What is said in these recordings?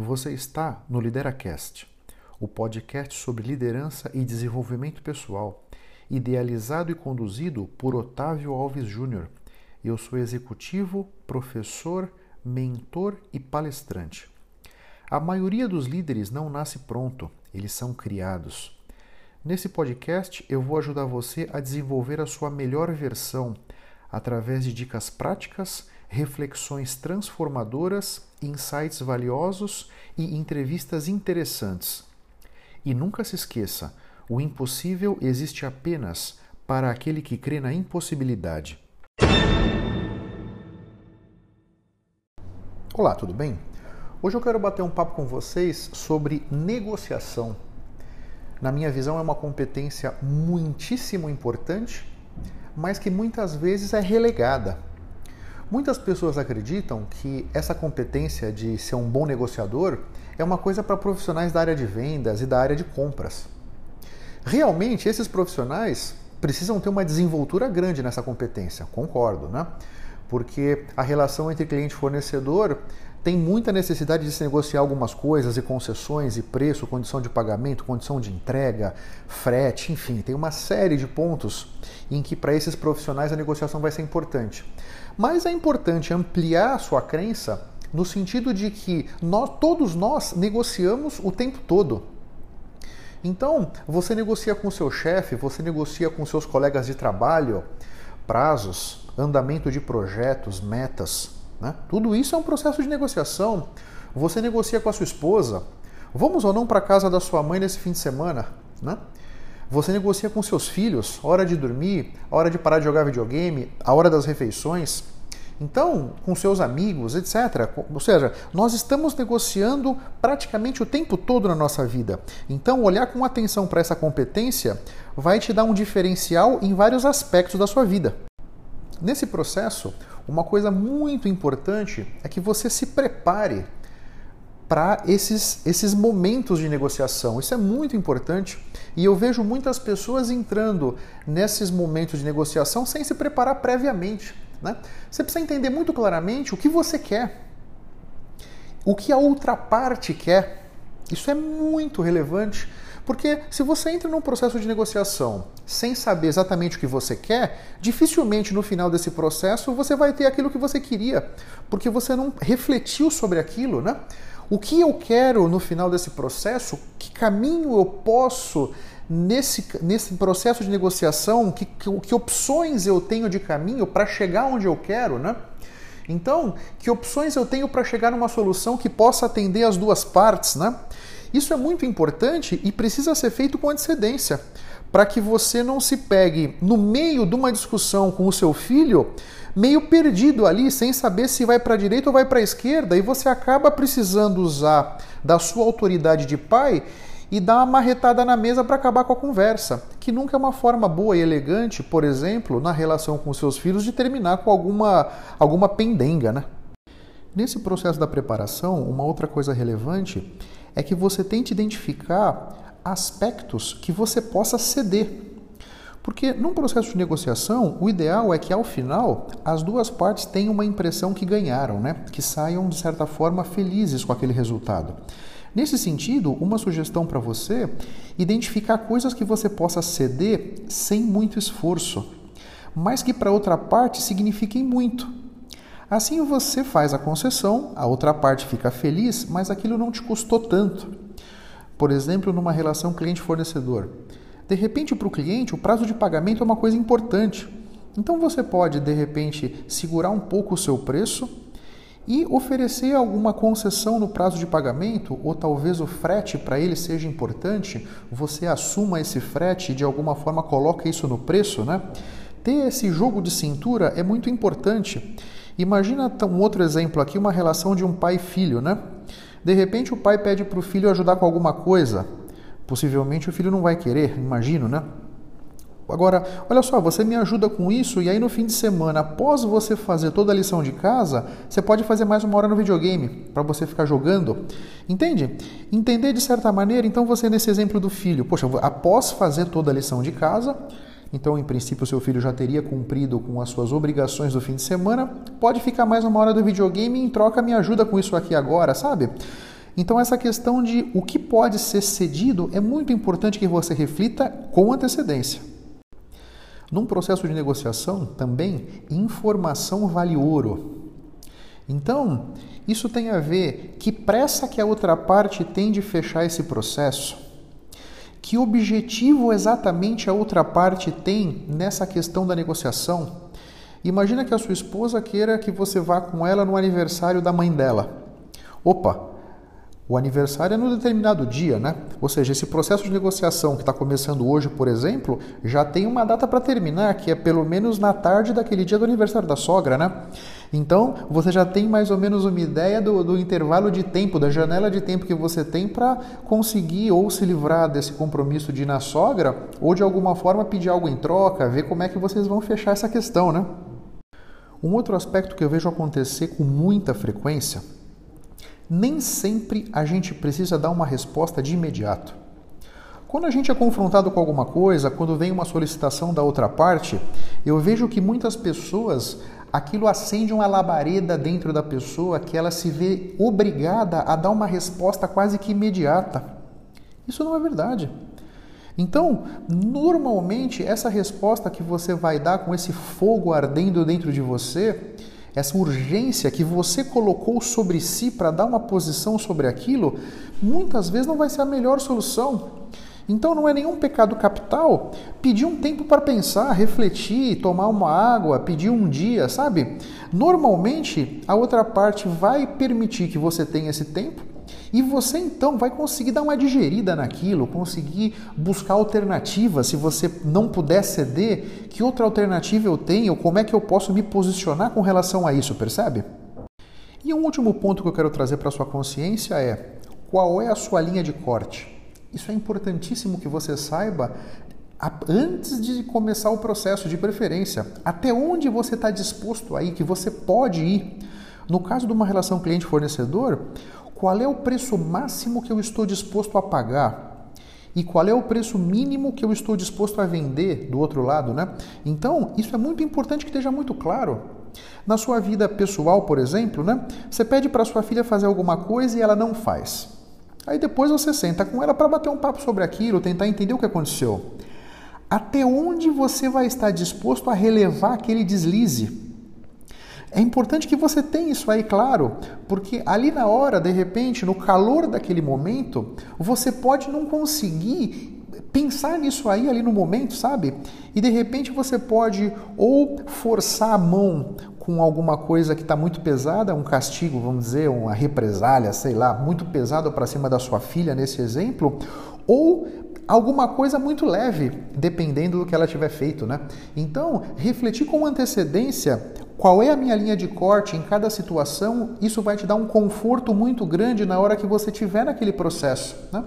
Você está no LideraCast, o podcast sobre liderança e desenvolvimento pessoal, idealizado e conduzido por Otávio Alves Júnior. Eu sou executivo, professor, mentor e palestrante. A maioria dos líderes não nasce pronto, eles são criados. Nesse podcast, eu vou ajudar você a desenvolver a sua melhor versão através de dicas práticas reflexões transformadoras, insights valiosos e entrevistas interessantes. E nunca se esqueça: o impossível existe apenas para aquele que crê na impossibilidade. Olá, tudo bem? Hoje eu quero bater um papo com vocês sobre negociação. Na minha visão, é uma competência muitíssimo importante, mas que muitas vezes é relegada Muitas pessoas acreditam que essa competência de ser um bom negociador é uma coisa para profissionais da área de vendas e da área de compras. Realmente, esses profissionais precisam ter uma desenvoltura grande nessa competência, concordo, né? Porque a relação entre cliente e fornecedor tem muita necessidade de se negociar algumas coisas e concessões e preço, condição de pagamento, condição de entrega, frete, enfim, tem uma série de pontos em que para esses profissionais a negociação vai ser importante. Mas é importante ampliar a sua crença no sentido de que nós, todos nós negociamos o tempo todo. Então, você negocia com seu chefe, você negocia com seus colegas de trabalho, prazos, andamento de projetos, metas. Né? Tudo isso é um processo de negociação. Você negocia com a sua esposa. Vamos ou não para casa da sua mãe nesse fim de semana? Né? Você negocia com seus filhos, hora de dormir, hora de parar de jogar videogame, a hora das refeições. Então, com seus amigos, etc. Ou seja, nós estamos negociando praticamente o tempo todo na nossa vida. Então, olhar com atenção para essa competência vai te dar um diferencial em vários aspectos da sua vida. Nesse processo, uma coisa muito importante é que você se prepare para esses, esses momentos de negociação. Isso é muito importante e eu vejo muitas pessoas entrando nesses momentos de negociação sem se preparar previamente. Né? Você precisa entender muito claramente o que você quer, o que a outra parte quer. Isso é muito relevante porque se você entra num processo de negociação sem saber exatamente o que você quer, dificilmente no final desse processo você vai ter aquilo que você queria, porque você não refletiu sobre aquilo, né? O que eu quero no final desse processo? Que caminho eu posso nesse, nesse processo de negociação? Que, que, que opções eu tenho de caminho para chegar onde eu quero, né? Então, que opções eu tenho para chegar numa solução que possa atender as duas partes, né? Isso é muito importante e precisa ser feito com antecedência, para que você não se pegue no meio de uma discussão com o seu filho, meio perdido ali, sem saber se vai para a direita ou vai para a esquerda, e você acaba precisando usar da sua autoridade de pai e dar uma marretada na mesa para acabar com a conversa, que nunca é uma forma boa e elegante, por exemplo, na relação com seus filhos, de terminar com alguma, alguma pendenga, né? Nesse processo da preparação, uma outra coisa relevante é que você tente identificar aspectos que você possa ceder. Porque num processo de negociação, o ideal é que ao final as duas partes tenham uma impressão que ganharam, né? que saiam de certa forma felizes com aquele resultado. Nesse sentido, uma sugestão para você: identificar coisas que você possa ceder sem muito esforço, mas que para outra parte signifiquem muito. Assim você faz a concessão, a outra parte fica feliz, mas aquilo não te custou tanto. Por exemplo, numa relação cliente-fornecedor. De repente, para o cliente, o prazo de pagamento é uma coisa importante. Então você pode, de repente, segurar um pouco o seu preço e oferecer alguma concessão no prazo de pagamento, ou talvez o frete para ele seja importante, você assuma esse frete e de alguma forma coloca isso no preço, né? Ter esse jogo de cintura é muito importante. Imagina um outro exemplo aqui, uma relação de um pai e filho, né? De repente o pai pede para o filho ajudar com alguma coisa. Possivelmente o filho não vai querer, imagino, né? Agora, olha só, você me ajuda com isso e aí no fim de semana, após você fazer toda a lição de casa, você pode fazer mais uma hora no videogame para você ficar jogando. Entende? Entender de certa maneira, então você nesse exemplo do filho, poxa, após fazer toda a lição de casa, então, em princípio, seu filho já teria cumprido com as suas obrigações do fim de semana. Pode ficar mais uma hora do videogame e em troca me ajuda com isso aqui agora, sabe? Então, essa questão de o que pode ser cedido é muito importante que você reflita com antecedência. Num processo de negociação, também, informação vale ouro. Então, isso tem a ver que pressa que a outra parte tem de fechar esse processo, que objetivo exatamente a outra parte tem nessa questão da negociação. Imagina que a sua esposa queira que você vá com ela no aniversário da mãe dela. Opa, o aniversário é no determinado dia, né? Ou seja, esse processo de negociação que está começando hoje, por exemplo, já tem uma data para terminar, que é pelo menos na tarde daquele dia do aniversário da sogra, né? Então, você já tem mais ou menos uma ideia do, do intervalo de tempo, da janela de tempo que você tem para conseguir ou se livrar desse compromisso de ir na sogra, ou de alguma forma pedir algo em troca, ver como é que vocês vão fechar essa questão, né? Um outro aspecto que eu vejo acontecer com muita frequência nem sempre a gente precisa dar uma resposta de imediato. Quando a gente é confrontado com alguma coisa, quando vem uma solicitação da outra parte, eu vejo que muitas pessoas aquilo acende uma labareda dentro da pessoa que ela se vê obrigada a dar uma resposta quase que imediata. Isso não é verdade. Então, normalmente, essa resposta que você vai dar com esse fogo ardendo dentro de você, essa urgência que você colocou sobre si para dar uma posição sobre aquilo, muitas vezes não vai ser a melhor solução. Então não é nenhum pecado capital pedir um tempo para pensar, refletir, tomar uma água, pedir um dia, sabe? Normalmente a outra parte vai permitir que você tenha esse tempo e você então vai conseguir dar uma digerida naquilo, conseguir buscar alternativas. Se você não puder ceder, que outra alternativa eu tenho? Como é que eu posso me posicionar com relação a isso, percebe? E um último ponto que eu quero trazer para sua consciência é: qual é a sua linha de corte? Isso é importantíssimo que você saiba antes de começar o processo de preferência. Até onde você está disposto a ir, que você pode ir. No caso de uma relação cliente-fornecedor, qual é o preço máximo que eu estou disposto a pagar e qual é o preço mínimo que eu estou disposto a vender do outro lado, né? Então, isso é muito importante que esteja muito claro. Na sua vida pessoal, por exemplo, né? Você pede para sua filha fazer alguma coisa e ela não faz. Aí depois você senta com ela para bater um papo sobre aquilo, tentar entender o que aconteceu. Até onde você vai estar disposto a relevar aquele deslize? É importante que você tenha isso aí claro, porque ali na hora, de repente, no calor daquele momento, você pode não conseguir pensar nisso aí ali no momento, sabe? E de repente você pode ou forçar a mão com alguma coisa que está muito pesada, um castigo, vamos dizer, uma represália, sei lá, muito pesado para cima da sua filha nesse exemplo, ou alguma coisa muito leve, dependendo do que ela tiver feito, né? Então, refletir com antecedência qual é a minha linha de corte em cada situação, isso vai te dar um conforto muito grande na hora que você estiver naquele processo, né?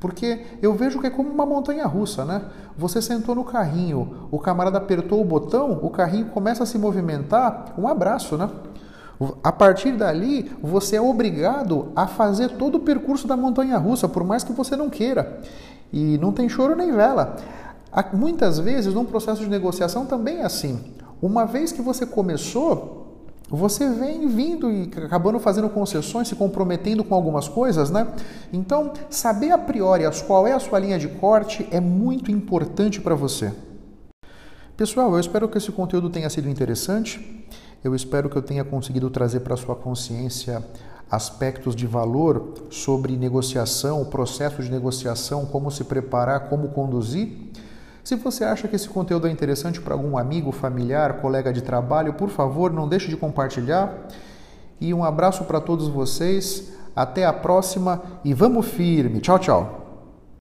Porque eu vejo que é como uma montanha russa, né? Você sentou no carrinho, o camarada apertou o botão, o carrinho começa a se movimentar, um abraço, né? A partir dali, você é obrigado a fazer todo o percurso da montanha russa, por mais que você não queira. E não tem choro nem vela. Muitas vezes, num processo de negociação também é assim. Uma vez que você começou, você vem vindo e acabando fazendo concessões, se comprometendo com algumas coisas, né? Então, saber a priori qual é a sua linha de corte é muito importante para você. Pessoal, eu espero que esse conteúdo tenha sido interessante. Eu espero que eu tenha conseguido trazer para sua consciência aspectos de valor sobre negociação, o processo de negociação, como se preparar, como conduzir. Se você acha que esse conteúdo é interessante para algum amigo, familiar, colega de trabalho, por favor, não deixe de compartilhar. E um abraço para todos vocês. Até a próxima e vamos firme. Tchau, tchau.